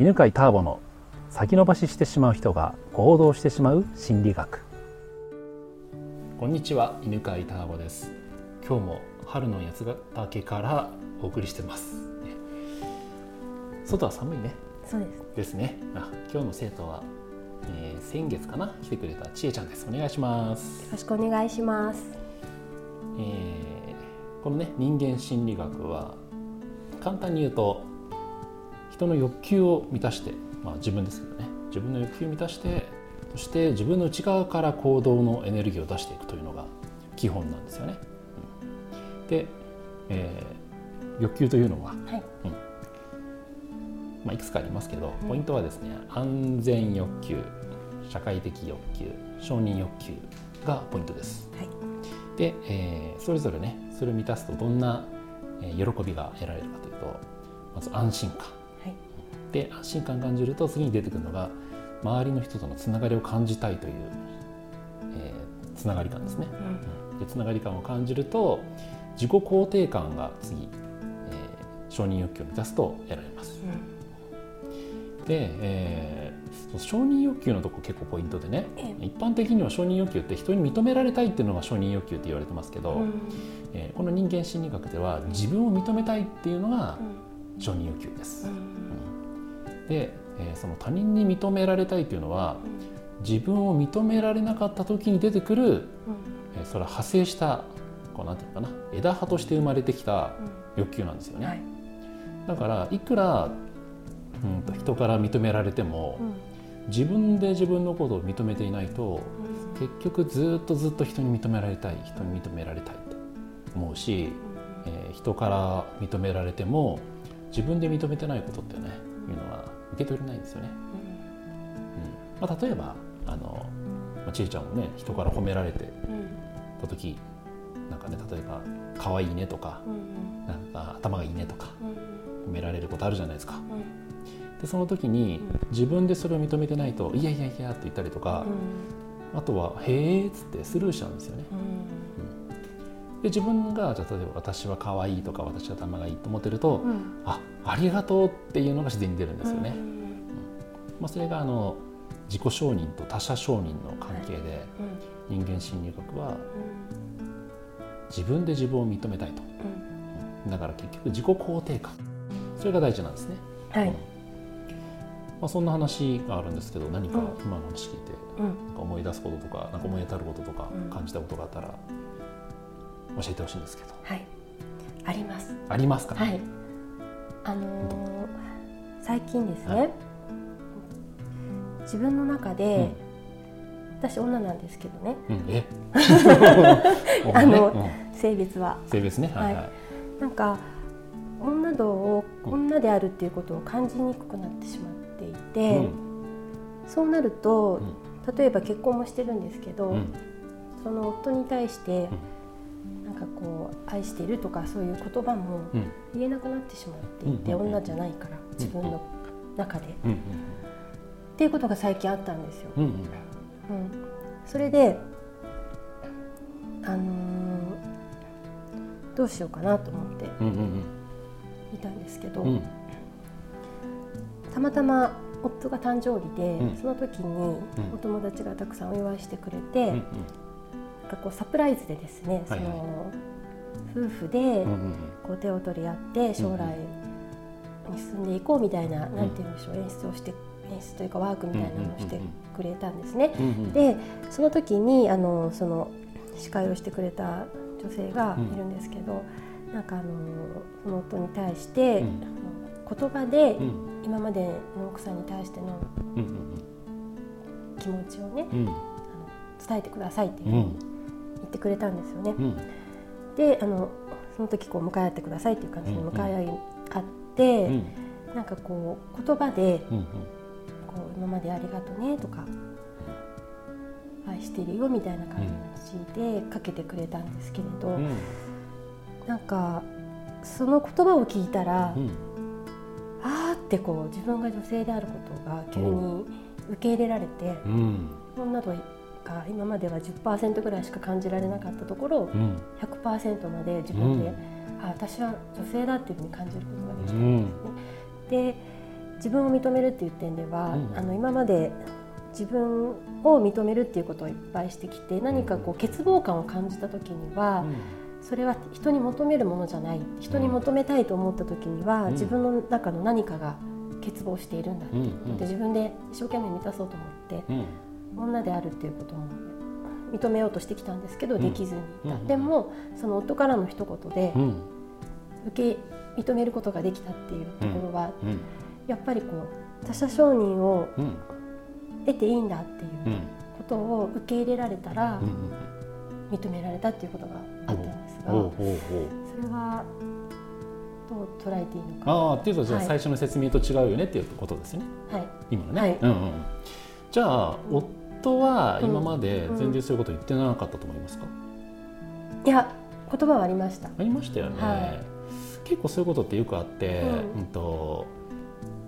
犬飼ターボの先延ばししてしまう人が行動してしまう心理学。こんにちは犬飼ターボです。今日も春の八ヶ岳からお送りしてます。外は寒いね。そうです。ですね。あ今日の生徒は、えー、先月かな？来てくれたちえちゃんです。お願いします。よろしくお願いします、えー、このね人間心理学は簡単に言うと人の欲求を満たして、まあ、自分ですけどね。自分の欲求を満たしてそして自分の内側から行動のエネルギーを出していくというのが基本なんですよね。うん、で、えー、欲求というのは、はい。うん。まあ、いくつかありますけどポイントはですね安全欲求社会的欲求承認欲求がポイントです。はい。で、えーそれぞれねそれを満たすとどんな、えー喜びが得られるかというとまず安心感はい。で安心感感じると次に出てくるのが周りの人とのつながりを感じたいという、えーつながり感ですね。うん。でつながり感を感じると自己肯定感が次、えー承認欲求を満たすと得られます。で、えー承認欲求のとこ結構ポイントでねえ一般的には承認欲求って人に認められたいっていうのが承認欲求って言われてますけど、うん。えーこの人間心理学では自分を認めたいっていうのが承認欲求です。で、えーその他人に認められたいっていうのは自分を認められなかった時に出てくる、えーそれは派生したこうなんていうのかな枝葉として生まれてきた欲求なんですよね。はい。だからいくら、うん、と人から認められても、自分で自分のことを認めていないと結局ずっとずっと人に認められたい人に認められたいって思うし、えー人から認められても自分で認めてないことってねいうのは受け取れないんですよね。うん。まあ、例えばあの、まあ、ちえちゃんもね人から褒められてた時なんかね例えば「可愛いね」とか「なんか頭がいいね」とか褒められることあるじゃないですか。でその時に自分でそれを認めてないと「いやいやいや」って言ったりとか、あとは「へえ」っつってスルーしちゃうんですよね。で自分がじゃあ例えば「私は可愛いとか「私は頭がいい」と思ってると「あありがとう」っていうのが自然に出るんですよね。まあ、それがあの自己承認と他者承認の関係で、人間心理学は自分で自分を認めたいと。だから結局自己肯定感。それが大事なんですね。はい。まあ、そんな話があるんですけど何かうん。今の話聞いてうん。なんか思い出すこととかなんか思い当たることとかうん。感じたことがあったら教えてほしいんですけど。はい。あります。ありますか？はい。あのー最近ですね、はい。自分の中で、私女なんですけどね。うん、え？あのうん。性別は。性別ね？はいはい、なんか女度を女であるっていうことを感じにくくなってしまっていて、うん。そうなると、例えば結婚もしてるんですけど、うん。その夫に対して、愛しているとかそういう言葉もうん。言えなくなってしまっていて、うん女じゃないから自分の中で、っうんていうことが最近あったんですよ。うんうん。うん、それであのーどうしようかなと思ってうんうんいたんですけど、うん。うんたまたま夫が誕生日で、うん。その時にお友達がたくさんお祝いしてくれて、うんうん。なんかこうサプライズでですね、はいはい。その夫婦でこう手を取り合って将来に進んでいこうみたいな、なんて言うんでしょう演出をして演出というかワークみたいなのをしてくれたんですね。うんうんでその時にあのその司会をしてくれた女性がいるんですけど、なんかあのその夫に対して、言葉でうん。今までの奥さんに対してのうん気持ちをねうん。あの伝えてくださいっていうふうに言ってくれたんですよね。うんであのその時こう向かい合ってくださいっていう感じでうん向かい合い合って、うん。なんかこう言葉でうんうん。こう今までありがとねとか愛してるよみたいな感じでかけてくれたんですけれど、うん。なんかその言葉を聞いたら、うん。あーってこう自分が女性であることが急に受け入れられて、うん。女度が今までは10%ぐらいしか感じられなかったところうん。100%まで自分で、うん。あ私は女性だっていうふうに感じることができた。うん。んですね。で自分を認めるっていう点では、うん。あの今まで自分を認めるっていうことをいっぱいしてきて何かこう欠乏感を感じた時には、それは人に求めるものじゃない。人に求めたいと思った時には、うん。自分の中の何かが欠乏しているんだって。いう自分で一生懸命満たそうと思ってうん女であるっていうことも認めようとしてきたんですけど、うん。できずにいた、うん。でもその夫からの一言でうん。受け認めることができたっていうところは、うん。やっぱりこう他者承認をうん。得ていいんだっていううん。ことを受け入れられたらうん認められたっていうことがあったんですが、それはどう捉えていいのか。ああっていうとじゃあはい。最初の説明と違うよねっていうことですね。はい。今のね、はい。うんうん、じゃあうん夫は今までうん。全然そういうこと言ってなかったと思いますか、いや言葉はありました。ありましたよね、はい。結構そういうことってよくあって、うん。うんと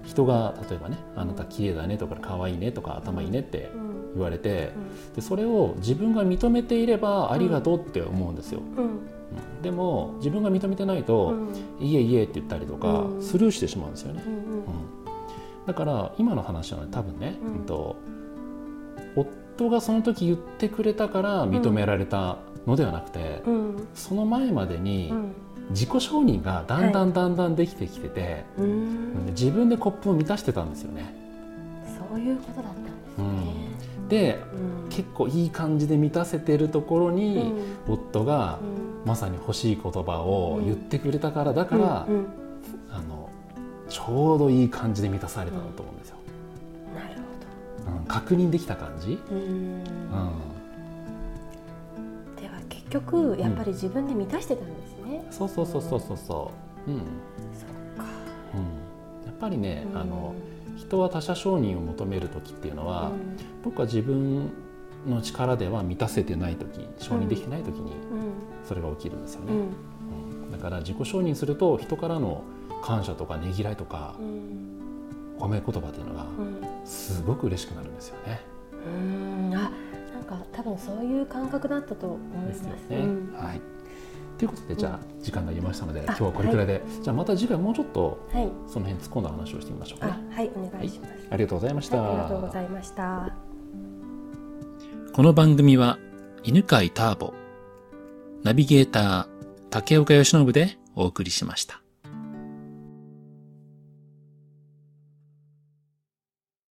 人が例えばね「あなた綺麗だね」とか「可愛いね」とか「頭いいね」ってうん。言われてうん。でそれを自分が認めていればありがとうって思うんですよ、うん。うん。でも自分が認めてないとうん「いえいえ」って言ったりとかうん。スルーしてしまうんですよね、うんうん。だから今の話はね多分ね、うん。うんと夫がその時言ってくれたから認められたのではなくて、うん。その前までにうん自己承認がだんだんだんだんできてきてて、うん。うん自分でコップを満たしてたんですよね。そういうことだったんですね。でうん。結構いい感じで満たせてるところに、うん。夫がうん。まさに欲しい言葉を言ってくれたからだから、うん。うん。あのちょうどいい感じで満たされたんだと思うんですよ。うん確認できた感じ？うん。うん。では結局やっぱり自分で満たしてたんですね。そうそうそうそうそうそう、うん。うん、そっか。やっぱりね、うん。あの人は他者承認を求める時っていうのは、うん。僕は自分の力では満たせてない時承認できてない時にうん。それが起きるんですよね、うん。うん。だから自己承認すると人からの感謝とかねぎらいとかうん褒め言葉っていうのがうんすごく嬉しくなるんですよね。うんあなんか多分そういう感覚だったと思いま。ですすよね。うんはいということでじゃあ時間がありましたので、あ今日はこれくらいで、じゃあまた次回もうちょっとはい。その辺突っ込んだ話をしてみましょうかあね。はいお願いします。ありがとうございました。はいありがとうございました。この番組は犬飼ターボ、ナビゲーター竹岡由伸でお送りしました。